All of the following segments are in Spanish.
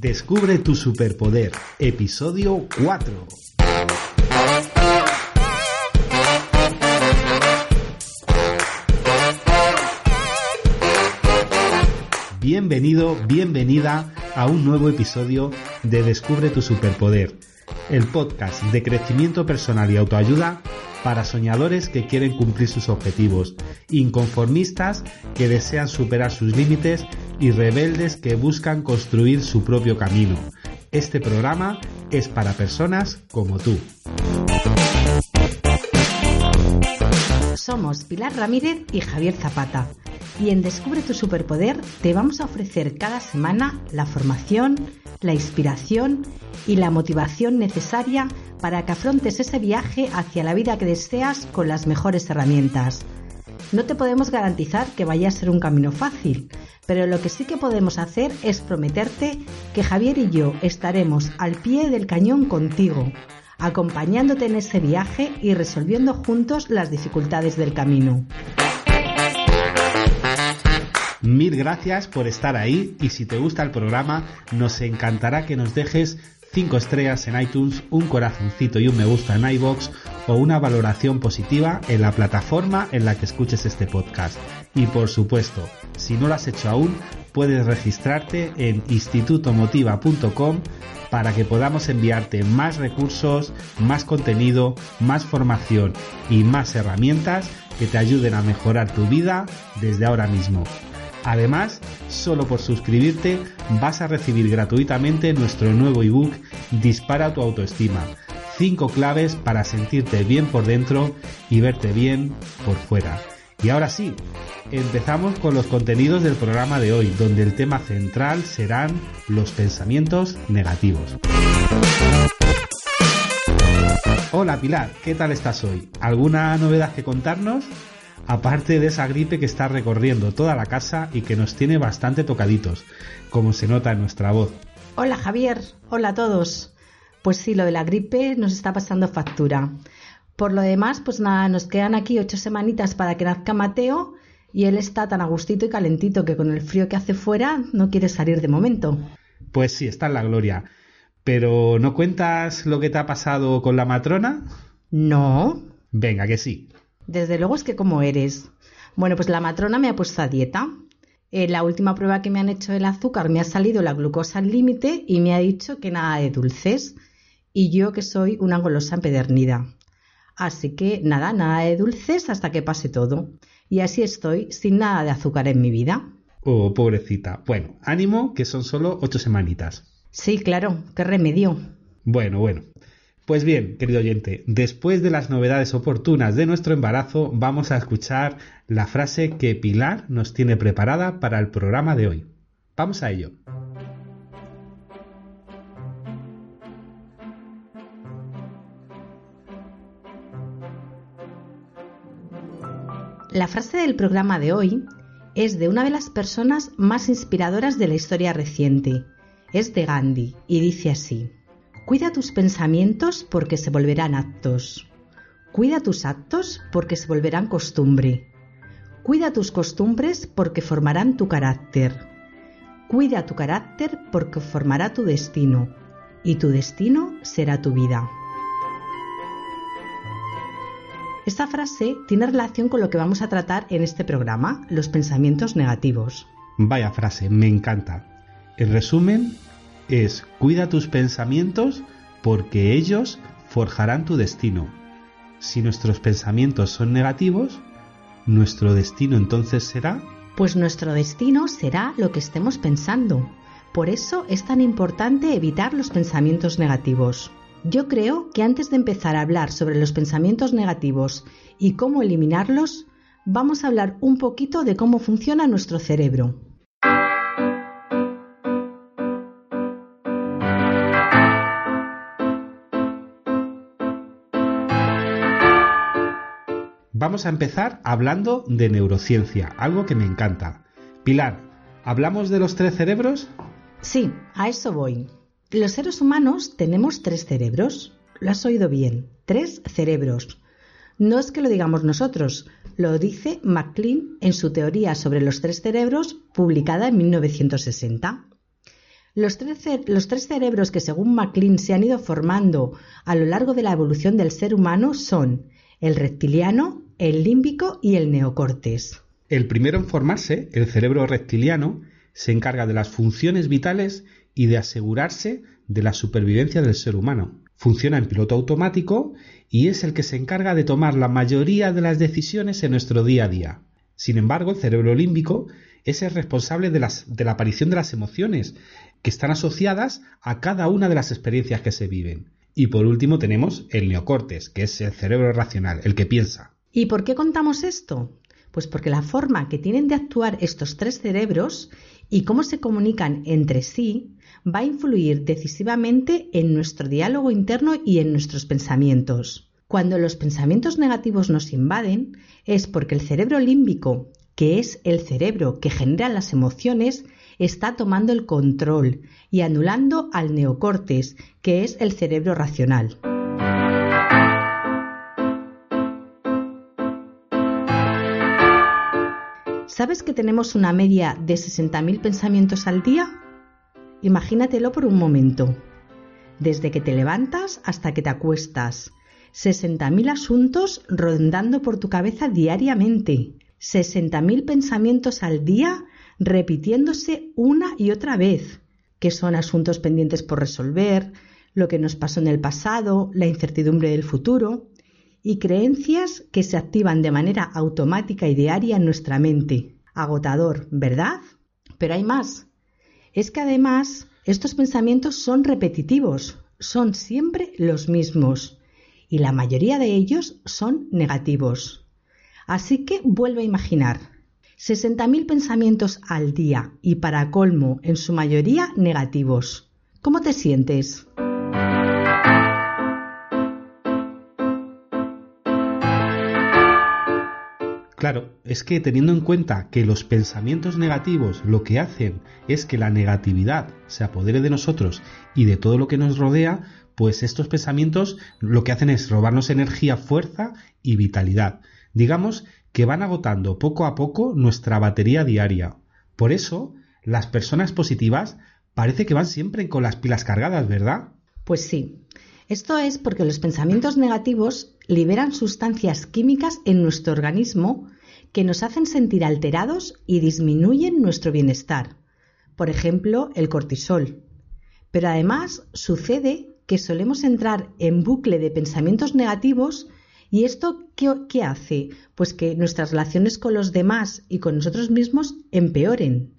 Descubre tu superpoder, episodio 4. Bienvenido, bienvenida a un nuevo episodio de Descubre tu superpoder, el podcast de crecimiento personal y autoayuda para soñadores que quieren cumplir sus objetivos, inconformistas que desean superar sus límites y rebeldes que buscan construir su propio camino. Este programa es para personas como tú. Somos Pilar Ramírez y Javier Zapata y en Descubre tu Superpoder te vamos a ofrecer cada semana la formación, la inspiración y la motivación necesaria para que afrontes ese viaje hacia la vida que deseas con las mejores herramientas. No te podemos garantizar que vaya a ser un camino fácil, pero lo que sí que podemos hacer es prometerte que Javier y yo estaremos al pie del cañón contigo, acompañándote en ese viaje y resolviendo juntos las dificultades del camino. Mil gracias por estar ahí y si te gusta el programa nos encantará que nos dejes 5 estrellas en iTunes, un corazoncito y un me gusta en iBox o una valoración positiva en la plataforma en la que escuches este podcast. Y por supuesto, si no lo has hecho aún, puedes registrarte en institutomotiva.com para que podamos enviarte más recursos, más contenido, más formación y más herramientas que te ayuden a mejorar tu vida desde ahora mismo. Además, solo por suscribirte vas a recibir gratuitamente nuestro nuevo ebook Dispara tu autoestima. 5 claves para sentirte bien por dentro y verte bien por fuera. Y ahora sí, empezamos con los contenidos del programa de hoy, donde el tema central serán los pensamientos negativos. Hola Pilar, ¿qué tal estás hoy? ¿Alguna novedad que contarnos? Aparte de esa gripe que está recorriendo toda la casa y que nos tiene bastante tocaditos, como se nota en nuestra voz. Hola Javier, hola a todos. Pues sí, lo de la gripe nos está pasando factura. Por lo demás, pues nada, nos quedan aquí ocho semanitas para que nazca Mateo y él está tan agustito y calentito que con el frío que hace fuera no quiere salir de momento. Pues sí, está en la gloria. Pero ¿no cuentas lo que te ha pasado con la matrona? No. Venga, que sí. Desde luego es que como eres. Bueno, pues la matrona me ha puesto a dieta. En la última prueba que me han hecho del azúcar me ha salido la glucosa al límite y me ha dicho que nada de dulces. Y yo que soy una golosa empedernida. Así que nada, nada de dulces hasta que pase todo. Y así estoy, sin nada de azúcar en mi vida. Oh, pobrecita. Bueno, ánimo, que son solo ocho semanitas. Sí, claro, qué remedio. Bueno, bueno. Pues bien, querido oyente, después de las novedades oportunas de nuestro embarazo, vamos a escuchar la frase que Pilar nos tiene preparada para el programa de hoy. Vamos a ello. La frase del programa de hoy es de una de las personas más inspiradoras de la historia reciente. Es de Gandhi y dice así. Cuida tus pensamientos porque se volverán actos. Cuida tus actos porque se volverán costumbre. Cuida tus costumbres porque formarán tu carácter. Cuida tu carácter porque formará tu destino. Y tu destino será tu vida. Esta frase tiene relación con lo que vamos a tratar en este programa, los pensamientos negativos. Vaya frase, me encanta. En resumen, es cuida tus pensamientos porque ellos forjarán tu destino. Si nuestros pensamientos son negativos, nuestro destino entonces será... Pues nuestro destino será lo que estemos pensando. Por eso es tan importante evitar los pensamientos negativos. Yo creo que antes de empezar a hablar sobre los pensamientos negativos y cómo eliminarlos, vamos a hablar un poquito de cómo funciona nuestro cerebro. Vamos a empezar hablando de neurociencia, algo que me encanta. Pilar, ¿hablamos de los tres cerebros? Sí, a eso voy. Los seres humanos tenemos tres cerebros. Lo has oído bien, tres cerebros. No es que lo digamos nosotros, lo dice MacLean en su teoría sobre los tres cerebros publicada en 1960. Los tres, cerebros que según MacLean se han ido formando a lo largo de la evolución del ser humano son el reptiliano, el límbico y el neocortes. El primero en formarse, el cerebro reptiliano, se encarga de las funciones vitales y de asegurarse de la supervivencia del ser humano. Funciona en piloto automático y es el que se encarga de tomar la mayoría de las decisiones en nuestro día a día. Sin embargo, el cerebro límbico es el responsable de, de la aparición de las emociones, que están asociadas a cada una de las experiencias que se viven. Y por último tenemos el neocortes, que es el cerebro racional, el que piensa. ¿Y por qué contamos esto? Pues porque la forma que tienen de actuar estos tres cerebros y cómo se comunican entre sí va a influir decisivamente en nuestro diálogo interno y en nuestros pensamientos. Cuando los pensamientos negativos nos invaden es porque el cerebro límbico, que es el cerebro que genera las emociones, está tomando el control y anulando al neocortes, que es el cerebro racional. ¿Sabes que tenemos una media de 60.000 pensamientos al día? Imagínatelo por un momento. Desde que te levantas hasta que te acuestas. 60.000 asuntos rondando por tu cabeza diariamente. 60.000 pensamientos al día repitiéndose una y otra vez, que son asuntos pendientes por resolver, lo que nos pasó en el pasado, la incertidumbre del futuro, y creencias que se activan de manera automática y diaria en nuestra mente. Agotador, ¿verdad? Pero hay más. Es que además estos pensamientos son repetitivos, son siempre los mismos, y la mayoría de ellos son negativos. Así que vuelve a imaginar. 60.000 pensamientos al día y para colmo, en su mayoría negativos. ¿Cómo te sientes? Claro, es que teniendo en cuenta que los pensamientos negativos lo que hacen es que la negatividad se apodere de nosotros y de todo lo que nos rodea, pues estos pensamientos lo que hacen es robarnos energía, fuerza y vitalidad. Digamos que van agotando poco a poco nuestra batería diaria. Por eso, las personas positivas parece que van siempre con las pilas cargadas, ¿verdad? Pues sí. Esto es porque los pensamientos negativos liberan sustancias químicas en nuestro organismo que nos hacen sentir alterados y disminuyen nuestro bienestar. Por ejemplo, el cortisol. Pero además sucede que solemos entrar en bucle de pensamientos negativos ¿Y esto qué, hace? Pues que nuestras relaciones con los demás y con nosotros mismos empeoren.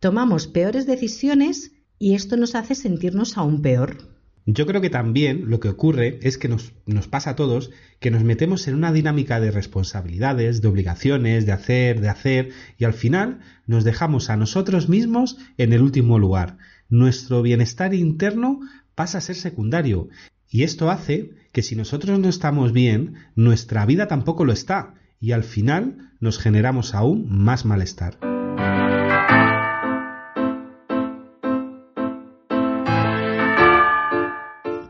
Tomamos peores decisiones y esto nos hace sentirnos aún peor. Yo creo que también lo que ocurre es que nos, nos, pasa a todos que nos metemos en una dinámica de responsabilidades, de obligaciones, de hacer, de hacer, y al final nos dejamos a nosotros mismos en el último lugar. Nuestro bienestar interno pasa a ser secundario y esto hace que si nosotros no estamos bien, nuestra vida tampoco lo está y al final nos generamos aún más malestar.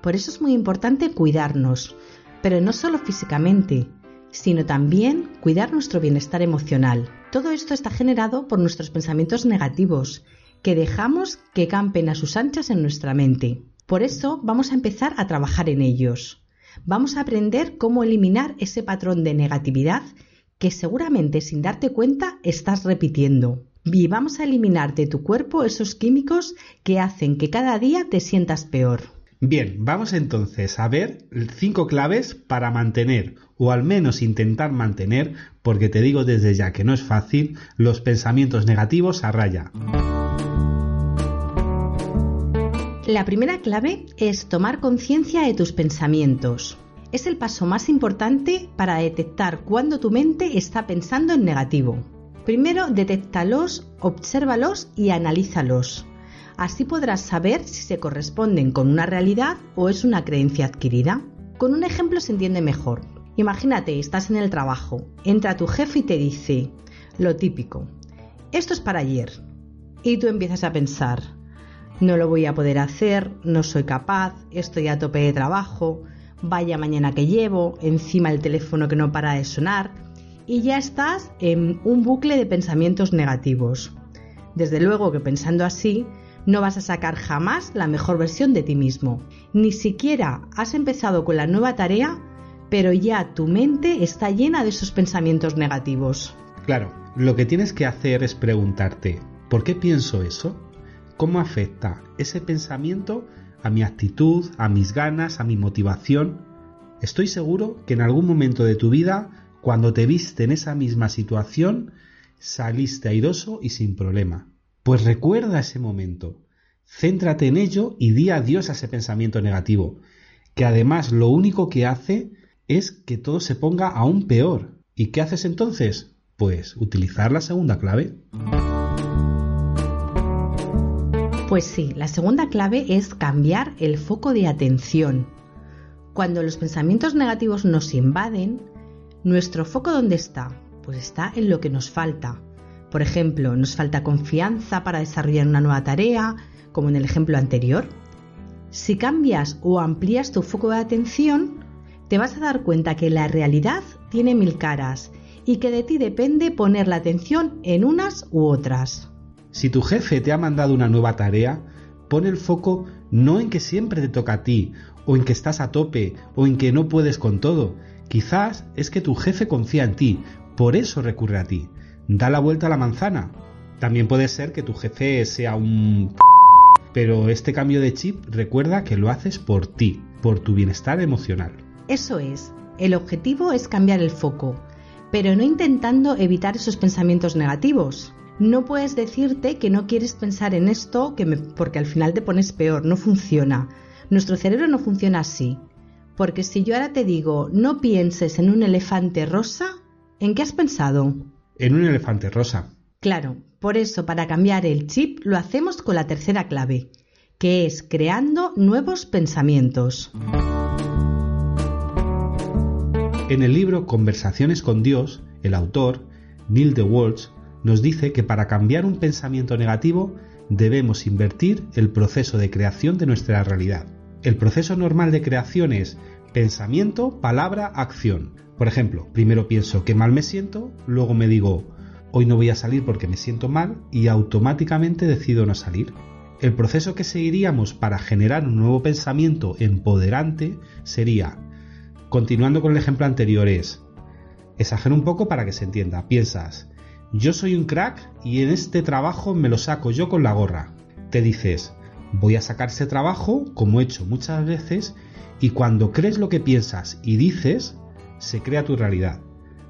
Por eso es muy importante cuidarnos, pero no solo físicamente, sino también cuidar nuestro bienestar emocional. Todo esto está generado por nuestros pensamientos negativos, que dejamos que campen a sus anchas en nuestra mente. Por eso vamos a empezar a trabajar en ellos. Vamos a aprender cómo eliminar ese patrón de negatividad que seguramente sin darte cuenta estás repitiendo. Y vamos a eliminar de tu cuerpo esos químicos que hacen que cada día te sientas peor. Bien, vamos entonces a ver cinco claves para mantener, o al menos intentar mantener, porque te digo desde ya que no es fácil, los pensamientos negativos a raya. La primera clave es tomar conciencia de tus pensamientos. Es el paso más importante para detectar cuando tu mente está pensando en negativo. Primero, detéctalos, obsérvalos y analízalos. Así podrás saber si se corresponden con una realidad o es una creencia adquirida. Con un ejemplo se entiende mejor. Imagínate, estás en el trabajo, entra tu jefe y te dice, lo típico, esto es para ayer. Y tú empiezas a pensar, no lo voy a poder hacer, no soy capaz, estoy a tope de trabajo, vaya mañana que llevo, encima el teléfono que no para de sonar, y ya estás en un bucle de pensamientos negativos. Desde luego que pensando así, No vas a sacar jamás la mejor versión de ti mismo. Ni siquiera has empezado con la nueva tarea, pero ya tu mente está llena de esos pensamientos negativos. Claro, lo que tienes que hacer es preguntarte, ¿por qué pienso eso? ¿Cómo afecta ese pensamiento a mi actitud, a mis ganas, a mi motivación? Estoy seguro que en algún momento de tu vida, cuando te viste en esa misma situación, saliste airoso y sin problema. Pues recuerda ese momento, céntrate en ello y di adiós a ese pensamiento negativo, que además lo único que hace es que todo se ponga aún peor. ¿Y qué haces entonces? Pues utilizar la segunda clave. Pues sí, la segunda clave es cambiar el foco de atención. Cuando los pensamientos negativos nos invaden, ¿nuestro foco dónde está? Pues está en lo que nos falta, por ejemplo, nos falta confianza para desarrollar una nueva tarea, como en el ejemplo anterior. Si cambias o amplías tu foco de atención, te vas a dar cuenta que la realidad tiene mil caras y que de ti depende poner la atención en unas u otras. Si tu jefe te ha mandado una nueva tarea, pon el foco no en que siempre te toca a ti, o en que estás a tope, o en que no puedes con todo. Quizás es que tu jefe confía en ti, por eso recurre a ti da la vuelta a la manzana. También puede ser que tu jefe sea un... Pero este cambio de chip recuerda que lo haces por ti, por tu bienestar emocional. Eso es, el objetivo es cambiar el foco, pero no intentando evitar esos pensamientos negativos. No puedes decirte que no quieres pensar en esto que porque al final te pones peor, no funciona. Nuestro cerebro no funciona así. Porque si yo ahora te digo no pienses en un elefante rosa, ¿en qué has pensado? En un elefante rosa. Claro, por eso para cambiar el chip lo hacemos con la tercera clave, que es creando nuevos pensamientos. En el libro Conversaciones con Dios, el autor, Neil DeWolf, nos dice que para cambiar un pensamiento negativo debemos invertir el proceso de creación de nuestra realidad. El proceso normal de creación es pensamiento, palabra, acción. Por ejemplo, primero pienso que mal me siento, luego me digo hoy no voy a salir porque me siento mal y automáticamente decido no salir. El proceso que seguiríamos para generar un nuevo pensamiento empoderante sería, continuando con el ejemplo anterior, es, exagero un poco para que se entienda, piensas, yo soy un crack y en este trabajo me lo saco yo con la gorra. Te dices, voy a sacar ese trabajo como he hecho muchas veces y cuando crees lo que piensas y dices, se crea tu realidad.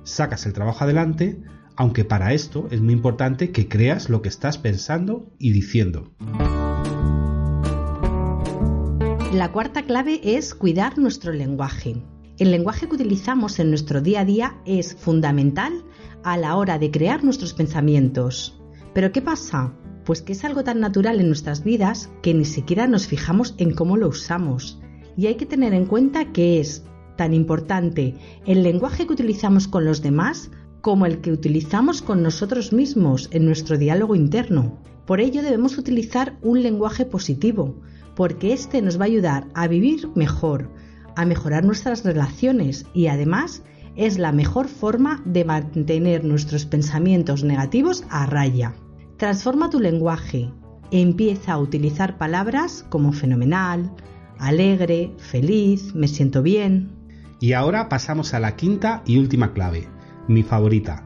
Sacas el trabajo adelante, aunque para esto es muy importante que creas lo que estás pensando y diciendo. La cuarta clave es cuidar nuestro lenguaje. El lenguaje que utilizamos en nuestro día a día es fundamental a la hora de crear nuestros pensamientos. Pero ¿qué pasa? Pues que es algo tan natural en nuestras vidas que ni siquiera nos fijamos en cómo lo usamos. Y hay que tener en cuenta que es tan importante el lenguaje que utilizamos con los demás como el que utilizamos con nosotros mismos en nuestro diálogo interno. Por ello debemos utilizar un lenguaje positivo, porque este nos va a ayudar a vivir mejor, a mejorar nuestras relaciones y además es la mejor forma de mantener nuestros pensamientos negativos a raya. Transforma tu lenguaje. Empieza a utilizar palabras como fenomenal, alegre, feliz, me siento bien, y ahora pasamos a la quinta y última clave, mi favorita.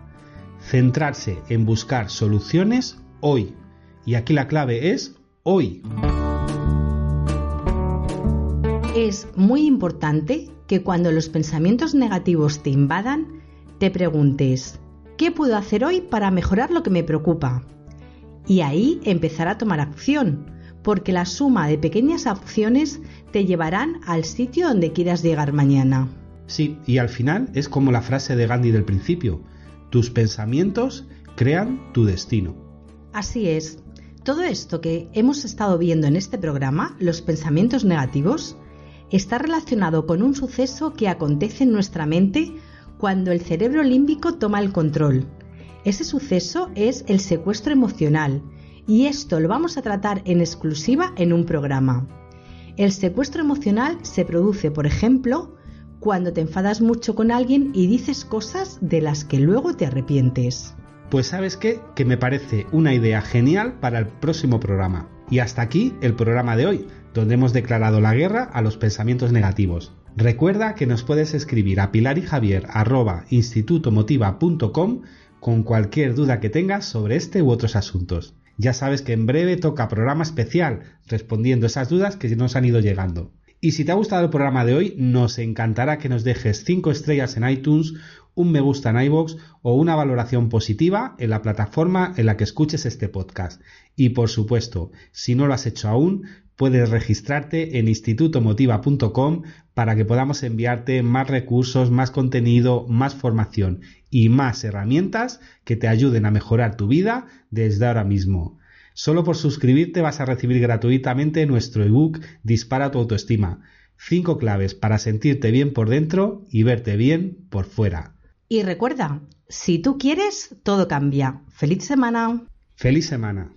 Centrarse en buscar soluciones hoy. Y aquí la clave es hoy. Es muy importante que cuando los pensamientos negativos te invadan, te preguntes, ¿qué puedo hacer hoy para mejorar lo que me preocupa? Y ahí empezar a tomar acción, porque la suma de pequeñas acciones te llevarán al sitio donde quieras llegar mañana. Sí, y al final es como la frase de Gandhi del principio, tus pensamientos crean tu destino. Así es. Todo esto que hemos estado viendo en este programa, los pensamientos negativos, está relacionado con un suceso que acontece en nuestra mente cuando el cerebro límbico toma el control. Ese suceso es el secuestro emocional y esto lo vamos a tratar en exclusiva en un programa. El secuestro emocional se produce, por ejemplo, cuando te enfadas mucho con alguien y dices cosas de las que luego te arrepientes. Pues sabes qué, que me parece una idea genial para el próximo programa. Y hasta aquí el programa de hoy, donde hemos declarado la guerra a los pensamientos negativos. Recuerda que nos puedes escribir a pilarijavier.institutomotiva.com con cualquier duda que tengas sobre este u otros asuntos. Ya sabes que en breve toca programa especial respondiendo esas dudas que nos han ido llegando. Y si te ha gustado el programa de hoy, nos encantará que nos dejes 5 estrellas en iTunes, un me gusta en iBox o una valoración positiva en la plataforma en la que escuches este podcast. Y por supuesto, si no lo has hecho aún, puedes registrarte en institutomotiva.com para que podamos enviarte más recursos, más contenido, más formación y más herramientas que te ayuden a mejorar tu vida desde ahora mismo. Solo por suscribirte vas a recibir gratuitamente nuestro ebook Dispara tu autoestima. Cinco claves para sentirte bien por dentro y verte bien por fuera. Y recuerda, si tú quieres, todo cambia. ¡Feliz semana! ¡Feliz semana!